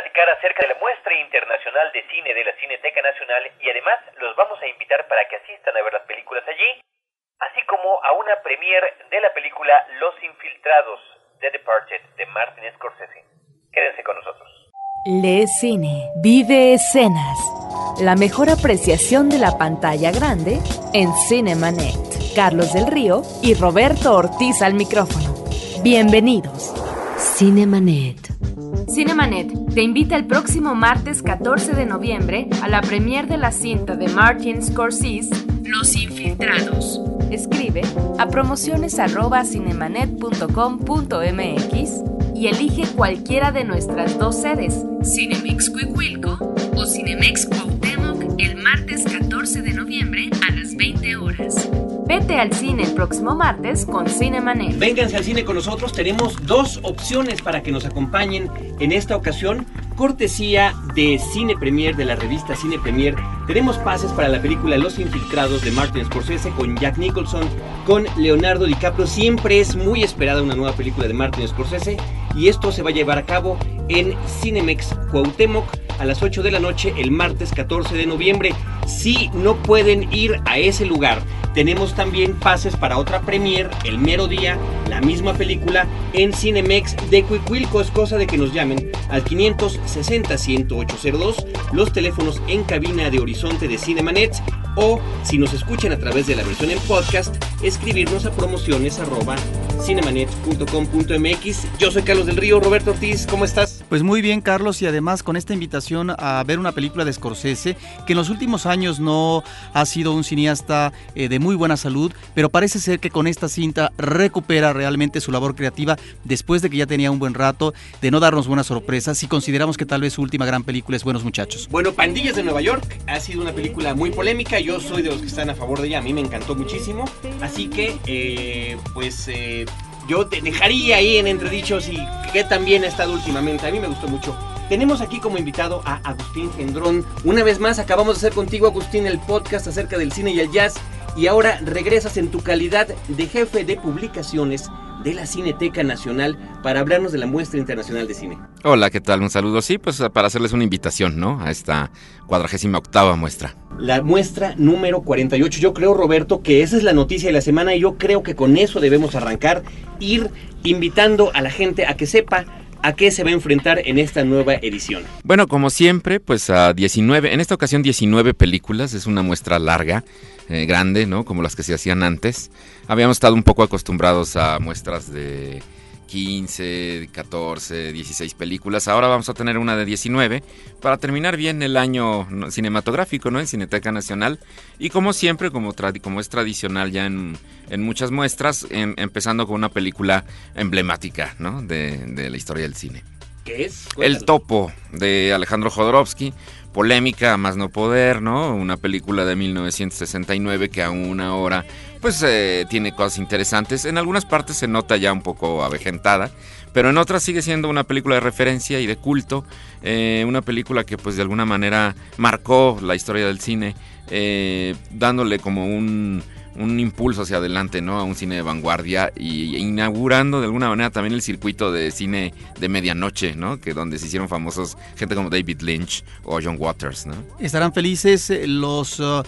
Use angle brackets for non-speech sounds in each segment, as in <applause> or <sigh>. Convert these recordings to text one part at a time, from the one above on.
platicar acerca de la muestra internacional de cine de la Cineteca Nacional y además los vamos a invitar para que asistan a ver las películas allí, así como a una premiere de la película Los Infiltrados, The Departed, de Martin Scorsese. Quédense con nosotros. Lee cine, vive escenas. La mejor apreciación de la pantalla grande en Cinemanet. Carlos del Río y Roberto Ortiz al micrófono. Bienvenidos. Cinemanet. Cinemanet te invita el próximo martes 14 de noviembre a la premier de la cinta de Martin Scorsese, Los Infiltrados. Escribe a promociones@cinemanet.com.mx y elige cualquiera de nuestras dos sedes, Cinemex Cuicuilco o Cinemex Cuauhtémoc el martes 14 de noviembre a las 20 horas. Vete al cine el próximo martes con Cinemanet. Vénganse al cine con nosotros, tenemos dos opciones para que nos acompañen en esta ocasión. Cortesía de Cine Premier, de la revista Cine Premier, tenemos pases para la película Los Infiltrados de Martin Scorsese con Jack Nicholson, con Leonardo DiCaprio. Siempre es muy esperada una nueva película de Martin Scorsese y esto se va a llevar a cabo en Cinemex Cuauhtémoc a las 8 de la noche el martes 14 de noviembre. Si no pueden ir a ese lugar, tenemos también pases para otra premier el mero día, la misma película en Cinemex de Cuicuilco. Es cosa de que nos llamen al 560 10802, los teléfonos en cabina de Horizonte de Cinemanet o si nos escuchan a través de la versión en podcast, escribirnos a promociones cinemanet.com.mx. Yo soy Carlos del Río, Roberto Ortiz, ¿cómo estás? Pues muy bien, Carlos, y además con esta invitación a ver una película de Scorsese, que en los últimos años no ha sido un cineasta eh, de muy buena salud, pero parece ser que con esta cinta recupera realmente su labor creativa después de que ya tenía un buen rato, de no darnos buenas sorpresas, si consideramos que tal vez su última gran película es Buenos Muchachos. Bueno, Pandillas de Nueva York ha sido una película muy polémica, yo soy de los que están a favor de ella, a mí me encantó muchísimo, así que eh, pues... Eh, yo te dejaría ahí en entredichos y qué también ha estado últimamente. A mí me gustó mucho. Tenemos aquí como invitado a Agustín Gendrón. Una vez más acabamos de hacer contigo, Agustín, el podcast acerca del cine y el jazz. Y ahora regresas en tu calidad de jefe de publicaciones de la Cineteca Nacional para hablarnos de la muestra internacional de cine. Hola, ¿qué tal? Un saludo. Sí, pues para hacerles una invitación, ¿no? A esta cuadragésima octava muestra. La muestra número 48. Yo creo, Roberto, que esa es la noticia de la semana y yo creo que con eso debemos arrancar, ir invitando a la gente a que sepa ¿A qué se va a enfrentar en esta nueva edición? Bueno, como siempre, pues a 19, en esta ocasión 19 películas, es una muestra larga, eh, grande, ¿no? Como las que se hacían antes. Habíamos estado un poco acostumbrados a muestras de 15, 14, 16 películas. Ahora vamos a tener una de 19 para terminar bien el año cinematográfico, ¿no? En Cineteca Nacional. Y como siempre, como, como es tradicional ya en, muchas muestras, em, empezando con una película emblemática, ¿no? De, de la historia del cine. ¿Qué es? El Topo de Alejandro Jodorowsky polémica más no poder, ¿no? Una película de 1969 que aún ahora pues eh, tiene cosas interesantes. En algunas partes se nota ya un poco avejentada, pero en otras sigue siendo una película de referencia y de culto. Eh, una película que pues de alguna manera marcó la historia del cine, eh, dándole como un un impulso hacia adelante, ¿no? A un cine de vanguardia y inaugurando de alguna manera también el circuito de cine de medianoche, ¿no? Que donde se hicieron famosos gente como David Lynch o John Waters, ¿no? Estarán felices eh, los uh,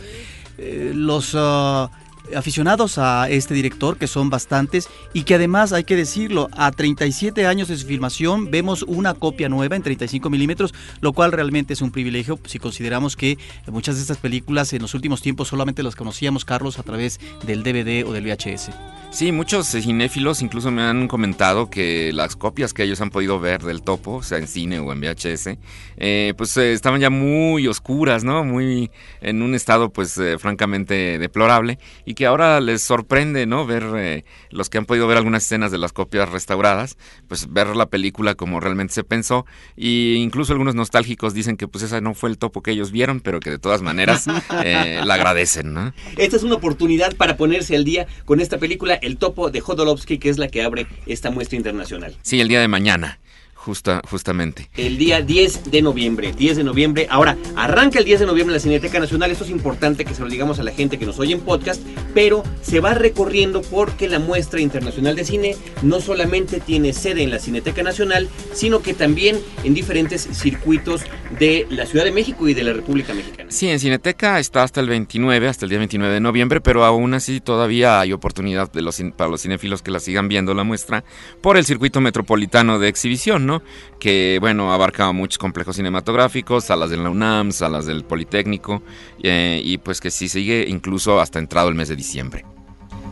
eh, los uh, aficionados a este director, que son bastantes, y que además, hay que decirlo, a 37 años de su filmación vemos una copia nueva en 35 milímetros, lo cual realmente es un privilegio si consideramos que muchas de estas películas en los últimos tiempos solamente las conocíamos, Carlos, a través del DVD o del VHS. Sí, muchos cinéfilos incluso me han comentado que las copias que ellos han podido ver del topo, sea en cine o en VHS, eh, pues eh, estaban ya muy oscuras, ¿no? Muy en un estado pues eh, francamente deplorable y que ahora les sorprende, ¿no? Ver los que han podido ver algunas escenas de las copias restauradas, pues ver la película como realmente se pensó y incluso algunos nostálgicos dicen que pues esa no fue el topo que ellos vieron, pero que de todas maneras <laughs> la agradecen, ¿no? Esta es una oportunidad para ponerse al día con esta película el topo de Jodorowsky, que es la que abre esta muestra internacional. Sí, el día de mañana. Justa, justamente. El día 10 de noviembre, 10 de noviembre. Ahora, arranca el 10 de noviembre la Cineteca Nacional. Esto es importante que se lo digamos a la gente que nos oye en podcast, pero se va recorriendo porque la muestra internacional de cine no solamente tiene sede en la Cineteca Nacional, sino que también en diferentes circuitos de la Ciudad de México y de la República Mexicana. Sí, en Cineteca está hasta el 29, hasta el día 29 de noviembre, pero aún así todavía hay oportunidad de los, para los cinéfilos que la sigan viendo la muestra por el circuito metropolitano de exhibición, ¿no? Que, bueno, abarca muchos complejos cinematográficos, salas de la UNAM, salas del Politécnico, eh, y pues que sí sigue incluso hasta entrado el mes de diciembre.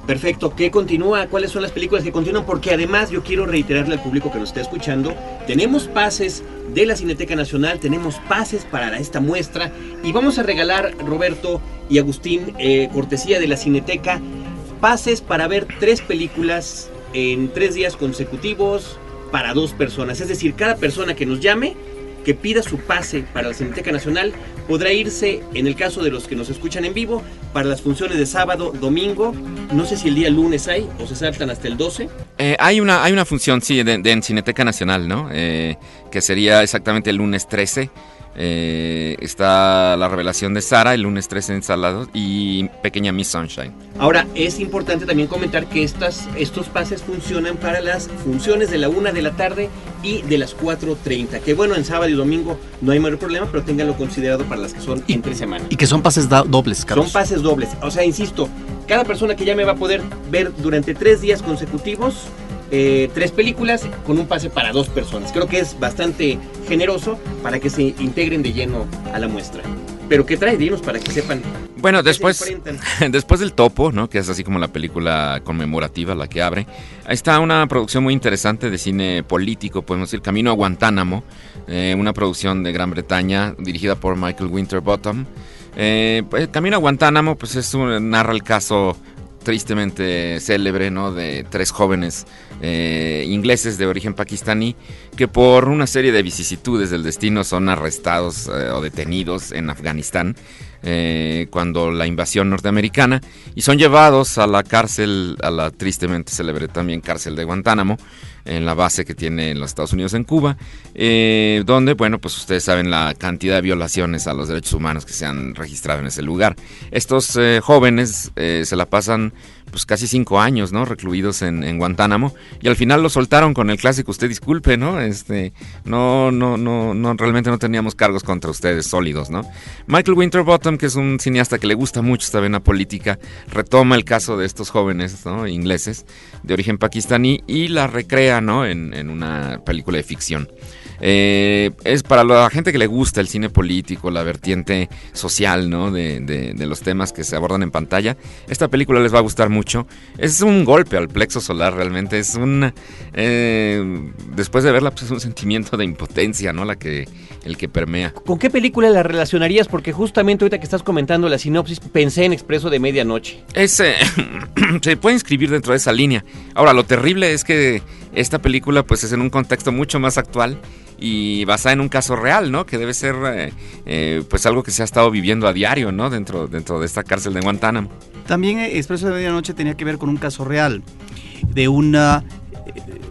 Perfecto, ¿qué continúa? ¿Cuáles son las películas que continúan? Porque además yo quiero reiterarle al público que nos está escuchando, tenemos pases de la Cineteca Nacional, tenemos pases para esta muestra y vamos a regalar, Roberto y Agustín, eh, cortesía de la Cineteca, pases para ver tres películas en tres días consecutivos, para dos personas. Es decir, cada persona que nos llame, que pida su pase para la Cineteca Nacional, podrá irse, en el caso de los que nos escuchan en vivo, para las funciones de sábado, domingo. No sé si el día lunes hay o se saltan hasta el 12. Eh, hay, una, hay una función, sí, de, en Cineteca Nacional, ¿no? Eh, que sería exactamente el lunes 13 eh, está la revelación de Sara el lunes 13 en Salados y Pequeña Miss Sunshine. Ahora, es importante también comentar que estas, estos pases funcionan para las funciones de la 1 de la tarde y de las 4.30. Que bueno, en sábado y domingo no hay mayor problema, pero ténganlo considerado para las que son entre semana. Y que son pases dobles, Carlos. Son pases dobles. O sea, insisto, cada persona que llame va a poder ver durante tres días consecutivos eh, tres películas con un pase para dos personas. Creo que es bastante generoso para que se integren de lleno a la muestra. Pero ¿qué trae? Dinos para que sepan. Bueno, después, <laughs> después del topo, ¿no? que es así como la película conmemorativa, la que abre, está una producción muy interesante de cine político, podemos decir, Camino a Guantánamo, eh, una producción de Gran Bretaña dirigida por Michael Winterbottom. Eh, pues, Camino a Guantánamo, pues es un, narra el caso tristemente célebre, ¿no? De tres jóvenes eh, ingleses de origen pakistaní que por una serie de vicisitudes del destino son arrestados eh, o detenidos en Afganistán eh, cuando la invasión norteamericana y son llevados a la cárcel, a la tristemente célebre también cárcel de Guantánamo, en la base que tiene los Estados Unidos en Cuba, eh, donde, bueno, pues ustedes saben la cantidad de violaciones a los derechos humanos que se han registrado en ese lugar. Estos eh, jóvenes eh, se la pasan pues casi cinco años, ¿no? Recluidos en, Guantánamo y al final lo soltaron con el clásico, usted disculpe, ¿no? Este, no, no, no, no, realmente no teníamos cargos contra ustedes sólidos, ¿no? Michael Winterbottom, que es un cineasta que le gusta mucho esta vena política, retoma el caso de estos jóvenes, ¿no? Ingleses de origen pakistaní y la recrea ¿no? en, en una película de ficción. Eh, es para la gente que le gusta el cine político, la vertiente social, ¿no? De, de, los temas que se abordan en pantalla. Esta película les va a gustar mucho. Es un golpe al plexo solar, realmente. Es un. Eh, después de verla, pues es un sentimiento de impotencia, ¿no? La que, el que permea. ¿Con qué película la relacionarías? Porque justamente ahorita que estás comentando la sinopsis, pensé en Expreso de Medianoche. ese <coughs> se puede inscribir dentro de esa línea. Ahora, lo terrible es que esta película, pues, es en un contexto mucho más actual y basada en un caso real, ¿no? Que debe ser eh, eh, pues algo que se ha estado viviendo a diario, ¿no? Dentro, dentro de esta cárcel de Guantánamo. También eh, Expreso de Medianoche tenía que ver con un caso real de una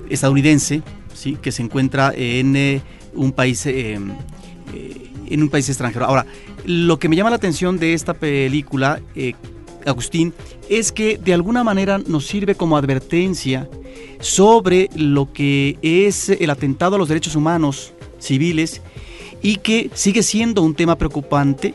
estadounidense, ¿sí? Que se encuentra en un país en un país extranjero. Ahora, lo que me llama la atención de esta película, Agustín, es que de alguna manera nos sirve como advertencia sobre lo que es el atentado a los derechos humanos civiles y que sigue siendo un tema preocupante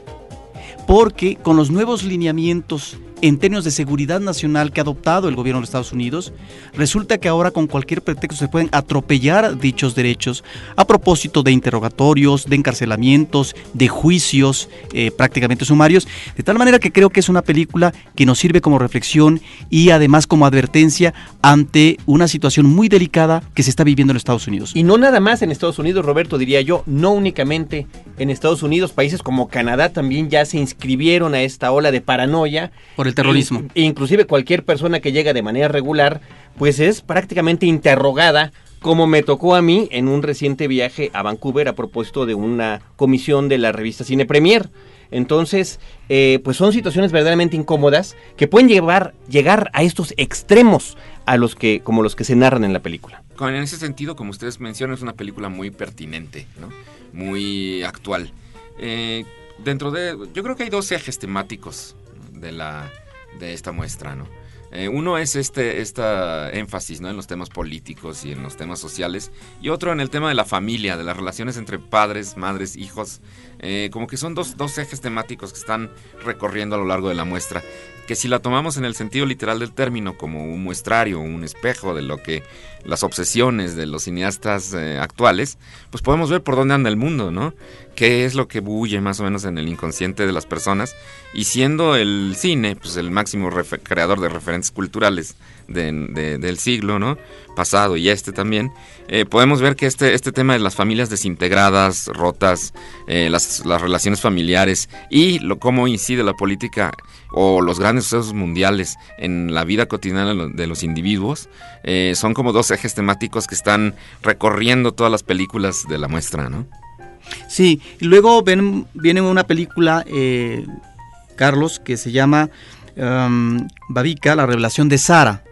porque con los nuevos lineamientos en términos de seguridad nacional que ha adoptado el gobierno de Estados Unidos, resulta que ahora con cualquier pretexto se pueden atropellar dichos derechos a propósito de interrogatorios, de encarcelamientos, de juicios eh, prácticamente sumarios, de tal manera que creo que es una película que nos sirve como reflexión y además como advertencia ante una situación muy delicada que se está viviendo en Estados Unidos. Y no nada más en Estados Unidos, Roberto, diría yo, no únicamente en Estados Unidos, países como Canadá también ya se inscribieron a esta ola de paranoia. Por el terrorismo. inclusive cualquier persona que llega de manera regular, pues es prácticamente interrogada como me tocó a mí en un reciente viaje a Vancouver a propósito de una comisión de la revista Cine Premier. Entonces, eh, pues son situaciones verdaderamente incómodas que pueden llevar, llegar a estos extremos a los que, como los que se narran en la película. en ese sentido, como ustedes mencionan, es una película muy pertinente, ¿no? muy actual. Eh, dentro de, yo creo que hay dos ejes temáticos de, la, de esta muestra, ¿no? Eh, uno es este esta énfasis ¿no? en los temas políticos y en los temas sociales, y otro en el tema de la familia, de las relaciones entre padres, madres, hijos, eh, como que son dos, dos ejes temáticos que están recorriendo a lo largo de la muestra que si la tomamos en el sentido literal del término como un muestrario, un espejo de lo que las obsesiones de los cineastas eh, actuales, pues podemos ver por dónde anda el mundo, ¿no? Qué es lo que bulle más o menos en el inconsciente de las personas y siendo el cine, pues el máximo creador de referentes culturales del siglo, ¿no? Pasado y este también, eh, podemos ver que este, este tema de las familias desintegradas, rotas, eh, las, las, relaciones familiares y lo, cómo incide la política o los grandes sucesos mundiales en la vida cotidiana de los individuos, eh, son como dos ejes temáticos que están recorriendo todas las películas de la muestra, ¿no? Sí, y luego ven, viene una película, Carlos, que se llama um, Babica, la revelación de Sara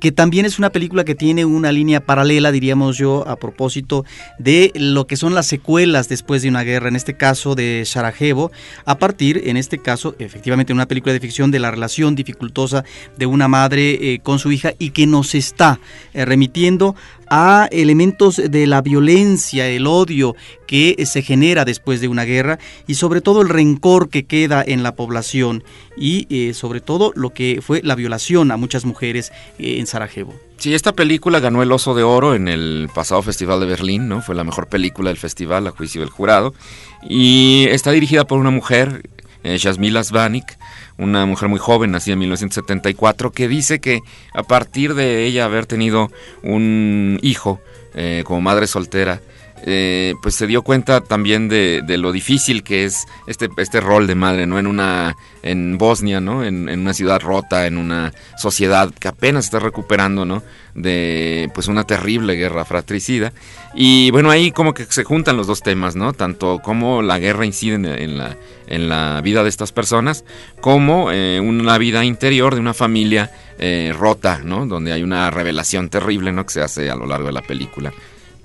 que también es una película que tiene una línea paralela, diríamos yo, a propósito de lo que son las secuelas después de una guerra, en este caso de Sarajevo, a partir, en este caso, efectivamente, una película de ficción de la relación dificultosa de una madre eh, con su hija y que nos está eh, remitiendo a elementos de la violencia, el odio que se genera después de una guerra y sobre todo el rencor que queda en la población y eh, sobre todo lo que fue la violación a muchas mujeres eh, en Sarajevo. Sí, esta película ganó el Oso de Oro en el pasado Festival de Berlín, ¿no? Fue la mejor película del festival, a juicio del jurado. Y está dirigida por una mujer, eh, Yasmila Svanik, una mujer muy joven, nacida en 1974, que dice que a partir de ella haber tenido un hijo eh, como madre soltera, eh, pues se dio cuenta también de, lo difícil que es este, este rol de madre, ¿no? En una, en Bosnia, ¿no? En, una ciudad rota, en una sociedad que apenas está recuperando, ¿no? De pues una terrible guerra fratricida. Y bueno, ahí como que se juntan los dos temas, ¿no? Tanto como la guerra incide en la, en la vida de estas personas, como eh, una vida interior de una familia eh, rota, ¿no? Donde hay una revelación terrible, ¿no? Que se hace a lo largo de la película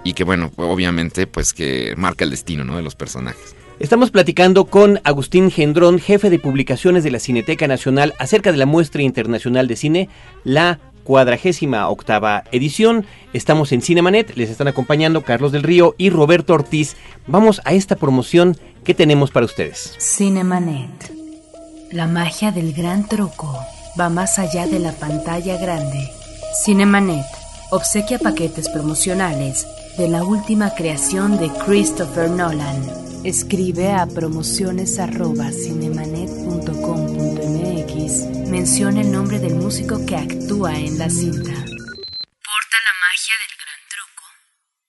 y que bueno, obviamente pues que marca el destino ¿no? de los personajes. Estamos platicando con Agustín Gendrón, jefe de publicaciones de la Cineteca Nacional, acerca de la muestra internacional de cine, la cuadragésima octava edición. Estamos en Cinemanet, les están acompañando Carlos del Río y Roberto Ortiz. Vamos a esta promoción que tenemos para ustedes. Cinemanet. La magia del gran truco va más allá de la pantalla grande. Cinemanet obsequia paquetes promocionales de la última creación de Christopher Nolan. Escribe a promociones@cinemanet.com.mx. Menciona el nombre del músico que actúa en la cinta. Porta la magia del gran truco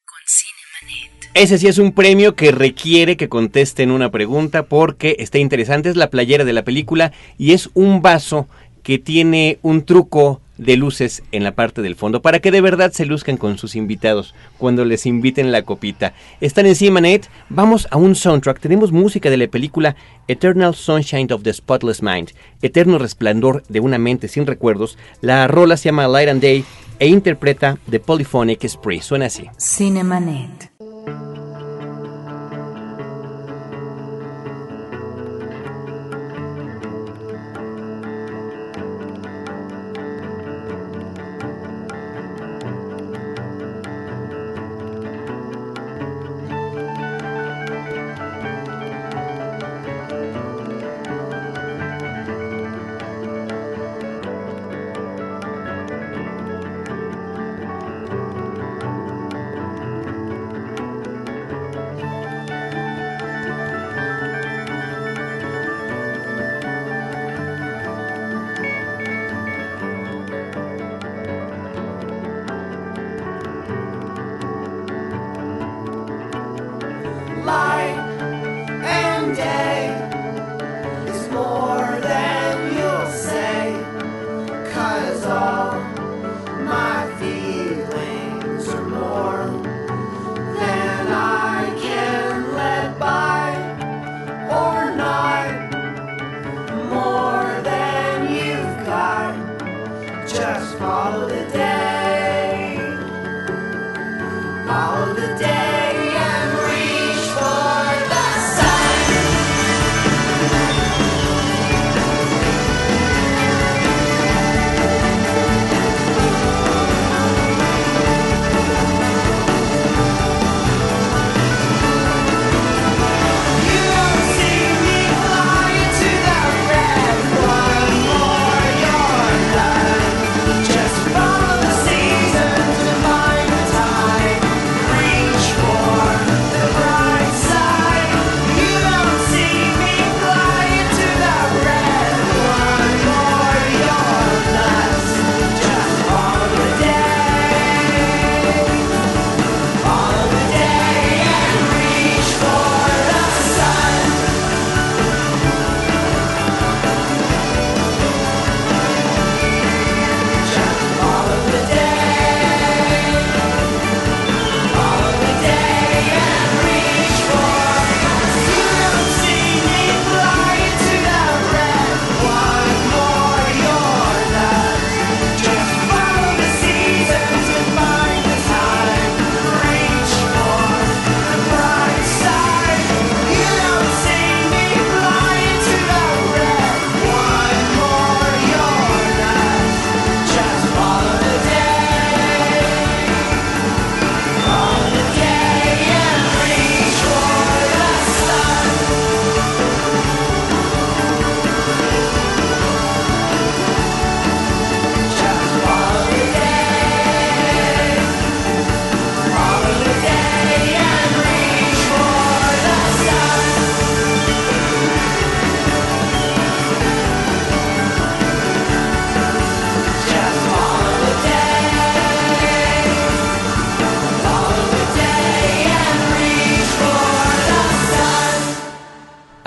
con Cinemanet. Ese sí es un premio que requiere que contesten una pregunta porque está interesante. Es la playera de la película y es un vaso que tiene un truco de luces en la parte del fondo para que de verdad se luzcan con sus invitados cuando les inviten la copita. Están encima, Nate. Vamos a un soundtrack. Tenemos música de la película Eternal Sunshine of the Spotless Mind, Eterno Resplandor de una mente sin recuerdos. La rola se llama Light and Day e interpreta The Polyphonic Spree. Suena así. Cinemanet.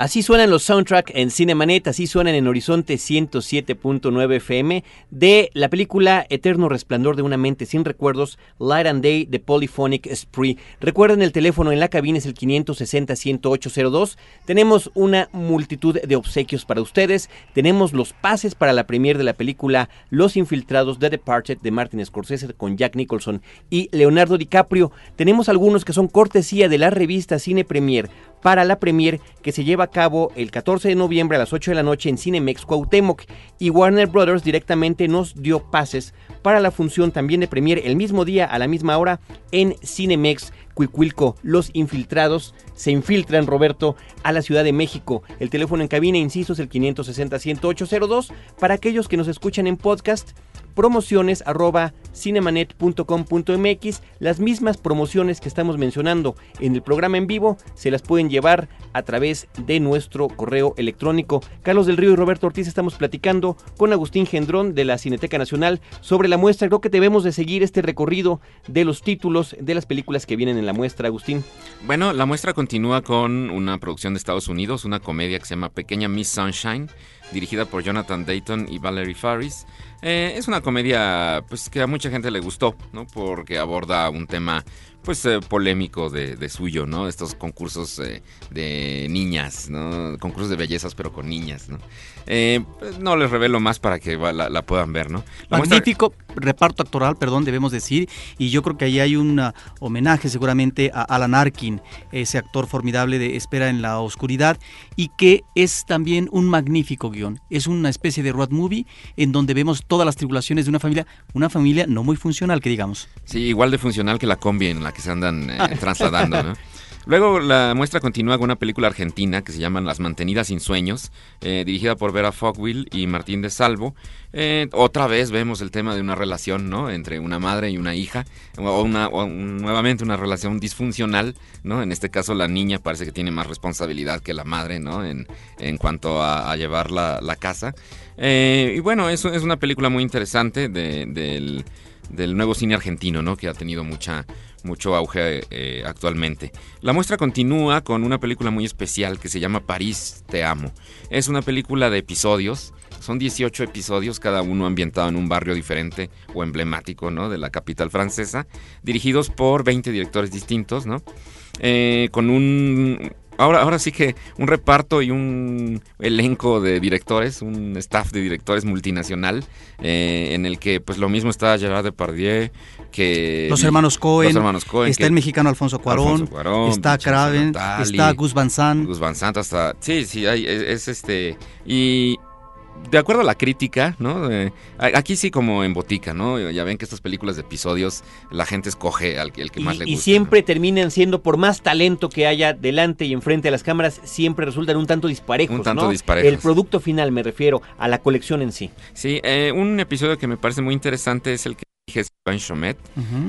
Así suenan los soundtracks en Cinemanet, así suenan en Horizonte 107.9 FM de la película Eterno Resplandor de una mente sin recuerdos, Light and Day de Polyphonic Spree. Recuerden el teléfono en la cabina es el 560-10802. Tenemos una multitud de obsequios para ustedes. Tenemos los pases para la premier de la película Los Infiltrados de Departed de Martin Scorsese con Jack Nicholson y Leonardo DiCaprio. Tenemos algunos que son cortesía de la revista Cine Premier para la premier que se lleva a el 14 de noviembre a las 8 de la noche en Cinemex Cuauhtémoc y Warner Brothers directamente nos dio pases para la función también de premier el mismo día a la misma hora en Cinemex Cuicuilco. Los infiltrados se infiltran, Roberto, a la Ciudad de México. El teléfono en cabina, insisto, es el 560-10802. Para aquellos que nos escuchan en podcast, promociones arroba cinemanet.com.mx. Las mismas promociones que estamos mencionando en el programa en vivo se las pueden llevar a través de nuestro correo electrónico. Carlos del Río y Roberto Ortiz estamos platicando con Agustín Gendrón de la Cineteca Nacional sobre la muestra. Creo que debemos de seguir este recorrido de los títulos de las películas que vienen en la muestra, Agustín. Bueno, la muestra continúa con una producción de Estados Unidos, una comedia que se llama Pequeña Miss Sunshine, dirigida por Jonathan Dayton y Valerie Faris. Eh, es una comedia pues que a mucha gente le gustó, ¿no? Porque aborda un tema pues eh, polémico de, suyo, ¿no? Estos concursos eh, de niñas, ¿no? Concursos de bellezas pero con niñas, ¿no? Eh, no les revelo más para que la, puedan ver, ¿no? Magnífico reparto actoral, perdón, debemos decir, y yo creo que ahí hay un homenaje seguramente a Alan Arkin, ese actor formidable de Espera en la Oscuridad, y que es también un magnífico guion. Es una especie de road movie en donde vemos todas las tribulaciones de una familia, una familia no muy funcional, que digamos. Sí, igual de funcional que la combi en la que se andan eh, trasladando, ¿no? Luego la muestra continúa con una película argentina que se llama Las mantenidas sin sueños, eh, dirigida por Vera Fogwill y Martín de Salvo. Eh, otra vez vemos el tema de una relación, ¿no? Entre una madre y una hija, o, una, nuevamente una relación disfuncional, ¿no? En este caso la niña parece que tiene más responsabilidad que la madre, ¿no? En, en cuanto a, llevar la, casa. y bueno, eso es una película muy interesante del, del nuevo cine argentino, ¿no? Que ha tenido mucha mucho auge eh, actualmente. La muestra continúa con una película muy especial que se llama París Te Amo. Es una película de episodios. Son 18 episodios, cada uno ambientado en un barrio diferente o emblemático ¿no? de la capital francesa, dirigidos por 20 directores distintos, ¿no? Eh, con un ahora, ahora sí que un reparto y un elenco de directores, un staff de directores multinacional, eh, en el que pues lo mismo está Gerard Depardieu, que... Los hermanos Cohen, está el mexicano Alfonso Cuarón, está Craven, está Gus Van Sant. Gus Van Sant hasta... Sí, sí, hay, es este... Y de acuerdo a la crítica, ¿no? aquí sí como en botica, ¿no? Ya ven que estas películas de episodios la gente escoge al el que más le gusta. Y siempre terminan siendo, por más talento que haya delante y enfrente de las cámaras, siempre resultan un tanto disparejos, Un tanto disparejos. El producto final me refiero a la colección en sí. Sí, eh, un episodio que me parece muy interesante es el que Jean Chomet,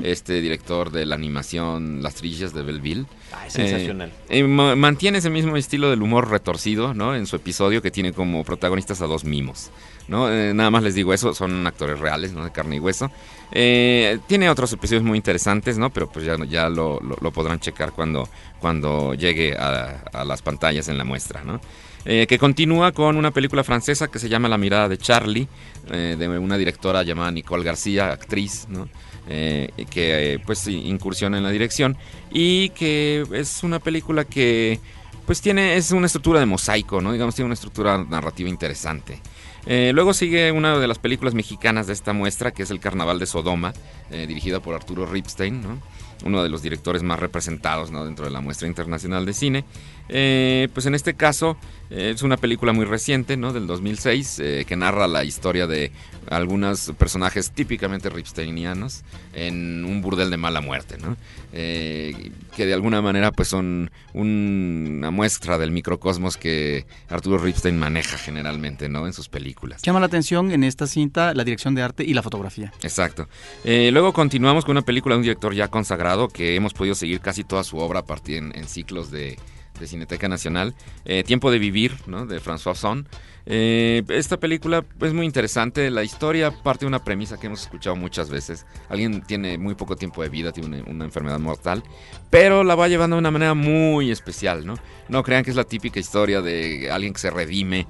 este director de la animación Las Trillas de Belleville. Ah, es sensacional. Eh, mantiene ese mismo estilo del humor retorcido, ¿no? En su episodio que tiene como protagonistas a dos mimos, ¿no? Eh, nada más les digo eso, son actores reales, ¿no? De carne y hueso. Eh, tiene otros episodios muy interesantes, ¿no? Pero pues ya, ya lo, podrán checar cuando, cuando llegue a, a las pantallas en la muestra, ¿no? Eh, que continúa con una película francesa que se llama La mirada de Charlie, eh, de una directora llamada Nicole García, actriz, ¿no? Eh, que pues incursiona en la dirección y que es una película que pues tiene es una estructura de mosaico, ¿no? Digamos tiene una estructura narrativa interesante. luego sigue una de las películas mexicanas de esta muestra, que es El Carnaval de Sodoma, dirigida por Arturo Ripstein, ¿no? uno de los directores más representados ¿no? dentro de la muestra internacional de cine. Eh, pues en este caso eh, es una película muy reciente, ¿no? Del 2006, eh, que narra la historia de algunos personajes típicamente ripsteinianos en un burdel de mala muerte, ¿no? que de alguna manera pues son una muestra del microcosmos que Arturo Ripstein maneja generalmente, ¿no? En sus películas. Llama la atención en esta cinta la dirección de arte y la fotografía. Exacto. luego continuamos con una película de un director ya consagrado que hemos podido seguir casi toda su obra a partir en ciclos de de Cineteca Nacional, eh, Tiempo de Vivir, ¿no? de François Son. Eh, esta película es muy interesante. La historia parte de una premisa que hemos escuchado muchas veces. Alguien tiene muy poco tiempo de vida, tiene una, una, enfermedad mortal, pero la va llevando de una manera muy especial, ¿no? No crean que es la típica historia de alguien que se redime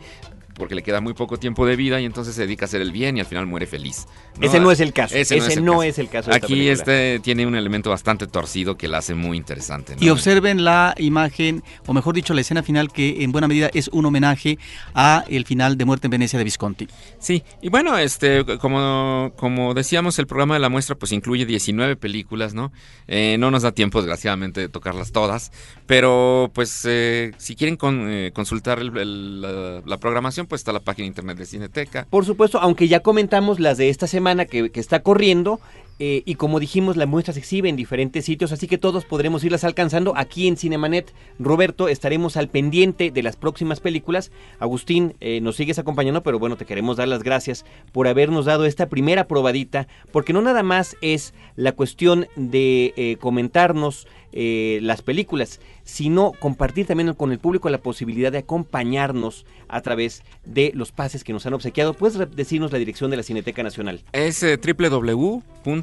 porque le queda muy poco tiempo de vida y entonces se dedica a hacer el bien y al final muere feliz. ¿no? Ese no es el caso. Ese, Ese no, es el, caso. no es el caso. Aquí este tiene un elemento bastante torcido que la hace muy interesante. ¿no? Y observen la imagen, o mejor dicho, la escena final que en buena medida es un homenaje a el final de Muerte en Venecia de Visconti. Sí, y bueno, este, como, como decíamos, el programa de la muestra pues incluye 19 películas, ¿no? Eh, no nos da tiempo, desgraciadamente, de tocarlas todas, pero pues eh, si quieren con, eh, consultar el, el, la, la programación, pues está la página internet de Cineteca. Por supuesto, aunque ya comentamos las de esta semana que, que está corriendo, eh, y como dijimos, la muestra se exhibe en diferentes sitios, así que todos podremos irlas alcanzando aquí en Cinemanet. Roberto, estaremos al pendiente de las próximas películas. Agustín, eh, nos sigues acompañando, pero bueno, te queremos dar las gracias por habernos dado esta primera probadita, porque no nada más es la cuestión de eh, comentarnos las películas, sino compartir también con el público la posibilidad de acompañarnos a través de los pases que nos han obsequiado. ¿Puedes decirnos la dirección de la Cineteca Nacional? Es eh,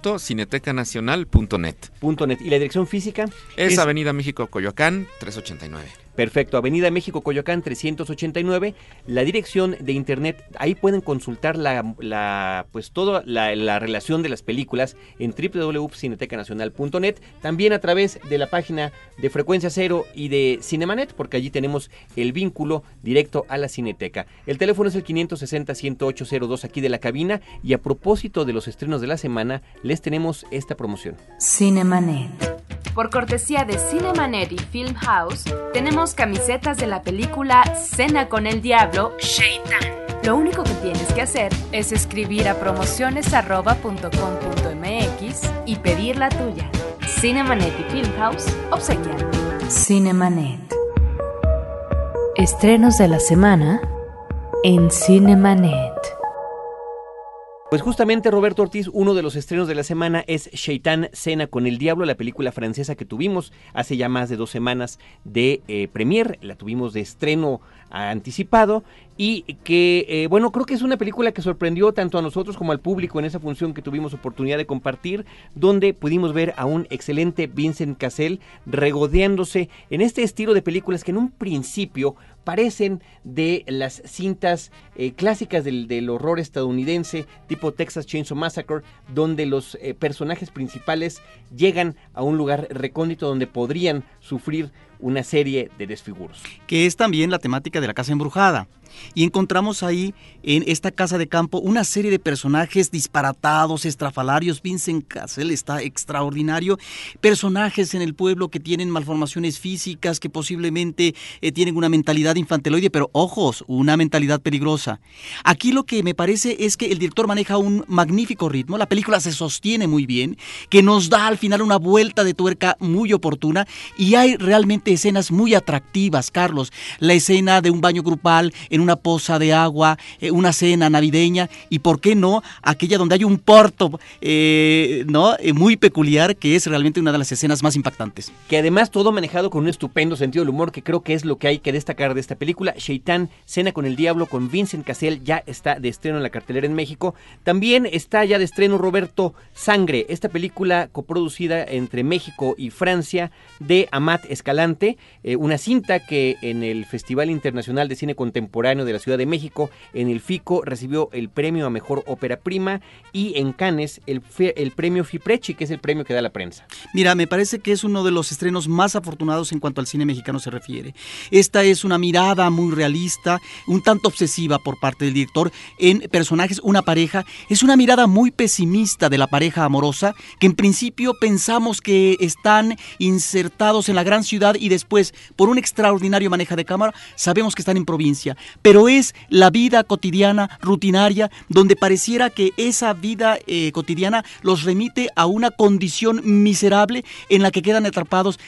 www.cinetecanacional.net. .net. ¿Y la dirección física? Es, es Avenida México Coyoacán 389. Perfecto, Avenida México Coyoacán 389, la dirección de internet, ahí pueden consultar la, pues toda la, la, relación de las películas en www.cinetecanacional.net, también a través de la página de Frecuencia Cero y de Cinemanet, porque allí tenemos el vínculo directo a la Cineteca. El teléfono es el 560-10802 aquí de la cabina y a propósito de los estrenos de la semana, les tenemos esta promoción. Cinemanet. Por cortesía de Cinemanet y Film House, tenemos camisetas de la película Cena con el Diablo, Shaitan. Lo único que tienes que hacer es escribir a promociones.com.mx y pedir la tuya. Cinemanet y Film House obsequian. Cinemanet. Estrenos de la semana en Cinemanet. Pues justamente Roberto Ortiz, uno de los estrenos de la semana es Shaitan Cena con el Diablo, la película francesa que tuvimos hace ya más de dos semanas de eh, premier, la tuvimos de estreno anticipado y que, eh, bueno, creo que es una película que sorprendió tanto a nosotros como al público en esa función que tuvimos oportunidad de compartir, donde pudimos ver a un excelente Vincent Cassel regodeándose en este estilo de películas que en un principio parecen de las cintas eh, clásicas del, del, horror estadounidense, tipo Texas Chainsaw Massacre, donde los eh, personajes principales llegan a un lugar recóndito donde podrían sufrir una serie de desfiguros. Que es también la temática de la casa embrujada. Y encontramos ahí en esta casa de campo una serie de personajes disparatados, estrafalarios. Vincent Cassel está extraordinario. Personajes en el pueblo que tienen malformaciones físicas, que posiblemente eh, tienen una mentalidad infantiloide, pero ojos, una mentalidad peligrosa. Aquí lo que me parece es que el director maneja un magnífico ritmo. La película se sostiene muy bien, que nos da al final una vuelta de tuerca muy oportuna y hay realmente escenas muy atractivas, Carlos. La escena de un baño grupal en una poza de agua, eh, una cena navideña y, ¿por qué no?, aquella donde hay un porto eh, ¿no? Eh, muy peculiar que es realmente una de las escenas más impactantes. Que además todo manejado con un estupendo sentido del humor que creo que es lo que hay que destacar de esta película. Shaitan, Cena con el Diablo con Vincent Cassel ya está de estreno en la cartelera en México. También está ya de estreno Roberto Sangre, esta película coproducida entre México y Francia de Amat Escalante, eh, una cinta que en el Festival Internacional de Cine Contemporáneo de la Ciudad de México, en el FICO, recibió el premio a Mejor Ópera Prima y en Cannes el, el premio FIPRECHI, que es el premio que da la prensa. Mira, me parece que es uno de los estrenos más afortunados en cuanto al cine mexicano se refiere. Esta es una mirada muy realista, un tanto obsesiva por parte del director en personajes, una pareja, es una mirada muy pesimista de la pareja amorosa, que en principio pensamos que están insertados en la gran ciudad y después, por un extraordinario manejo de cámara, sabemos que están en provincia. Pero es la vida cotidiana, rutinaria, donde pareciera que esa vida eh, cotidiana los remite a una condición miserable en la que quedan atrapados.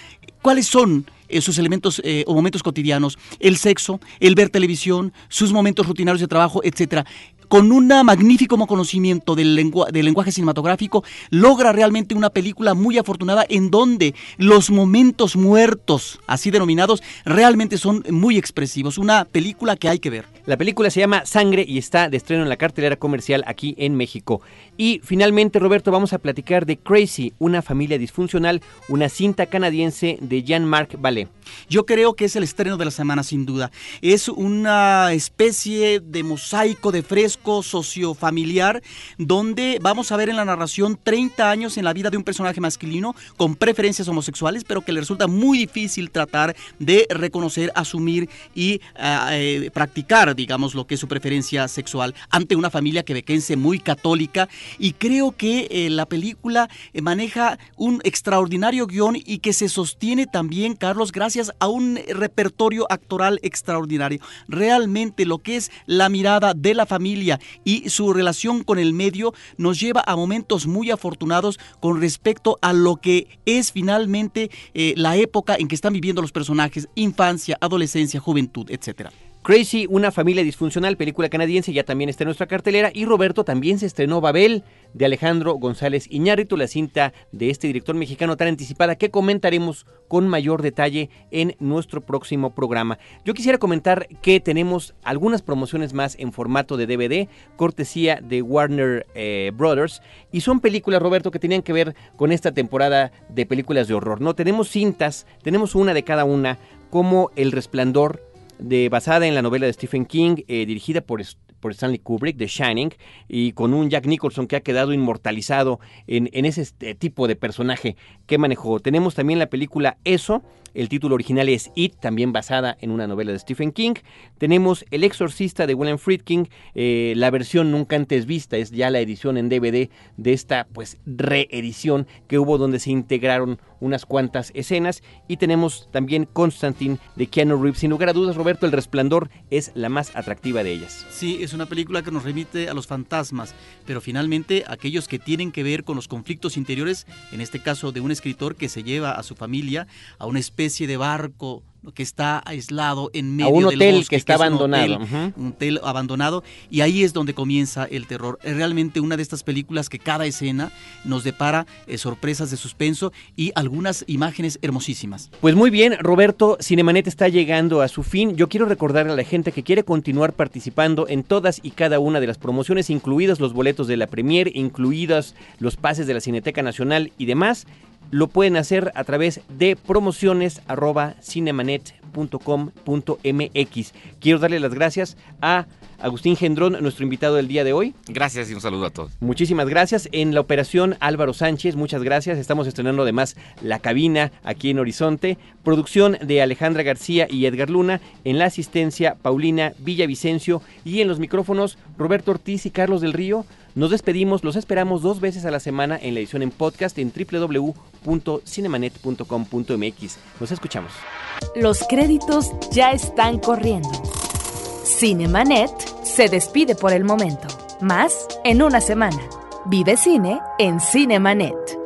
¿Cuáles son? sus elementos eh, o momentos cotidianos, el sexo, el ver televisión, sus momentos rutinarios de trabajo, etcétera con un magnífico conocimiento del, del lenguaje cinematográfico, logra realmente una película muy afortunada en donde los momentos muertos, así denominados, realmente son muy expresivos. Una película que hay que ver. La película se llama Sangre y está de estreno en la cartelera comercial aquí en México. Y finalmente, Roberto, vamos a platicar de Crazy, una familia disfuncional, una cinta canadiense de Jean-Marc Vallée. Yo creo que es el estreno de la semana sin duda. Es una especie de mosaico de fresco sociofamiliar donde vamos a ver en la narración 30 años en la vida de un personaje masculino con preferencias homosexuales, pero que le resulta muy difícil tratar de reconocer, asumir y ah, eh, practicar digamos, lo que es su preferencia sexual ante una familia quebequense muy católica. Y creo que eh, la película eh, maneja un extraordinario guion y que se sostiene también, Carlos, gracias a un repertorio actoral extraordinario. Realmente lo que es la mirada de la familia y su relación con el medio nos lleva a momentos muy afortunados con respecto a lo que es finalmente eh, la época en que están viviendo los personajes, infancia, adolescencia, juventud, etcétera. Crazy, una familia disfuncional, película canadiense, ya también está en nuestra cartelera. Y Roberto también se estrenó Babel de Alejandro González Iñárritu, la cinta de este director mexicano tan anticipada que comentaremos con mayor detalle en nuestro próximo programa. Yo quisiera comentar que tenemos algunas promociones más en formato de DVD, cortesía de Warner eh, Brothers, y son películas, Roberto, que tenían que ver con esta temporada de películas de horror. No tenemos cintas, tenemos una de cada una, como El Resplandor de, basada en la novela de Stephen King, eh, dirigida por, por Stanley Kubrick, The Shining, y con un Jack Nicholson que ha quedado inmortalizado en, en ese este, tipo de personaje que manejó. Tenemos también la película Eso, el título original es It, también basada en una novela de Stephen King. Tenemos El Exorcista de William Friedkin, eh, la versión nunca antes vista, es ya la edición en DVD de esta pues reedición que hubo donde se integraron unas cuantas escenas. Y tenemos también Constantine de Keanu Reeves. Sin lugar a dudas, Roberto, El Resplandor es la más atractiva de ellas. Sí, es una película que nos remite a los fantasmas, pero finalmente aquellos que tienen que ver con los conflictos interiores, en este caso de un escritor que se lleva a su familia a una especie de barco que está aislado en medio a un hotel bosque, que está abandonado. Un hotel, un hotel, abandonado y ahí es donde comienza el terror. Es realmente una de estas películas que cada escena nos depara eh, sorpresas de suspenso y algunas imágenes hermosísimas. Pues muy bien, Roberto, Cinemanet está llegando a su fin. Yo quiero recordarle a la gente que quiere continuar participando en todas y cada una de las promociones, incluidos los boletos de la Premier, incluidos los pases de la Cineteca Nacional y demás lo pueden hacer a través de promociones Quiero darle las gracias a Agustín Gendrón, nuestro invitado del día de hoy. Gracias y un saludo a todos. Muchísimas gracias. En la operación Álvaro Sánchez, muchas gracias. Estamos estrenando además La Cabina aquí en Horizonte. Producción de Alejandra García y Edgar Luna. En la asistencia Paulina Villavicencio. Y en los micrófonos Roberto Ortiz y Carlos del Río. Nos despedimos, los esperamos dos veces a la semana en la edición en podcast en www.cinemanet.com.mx. Nos escuchamos. Los créditos ya están corriendo. Cinemanet se despide por el momento. Más en una semana. Vive cine en Cinemanet.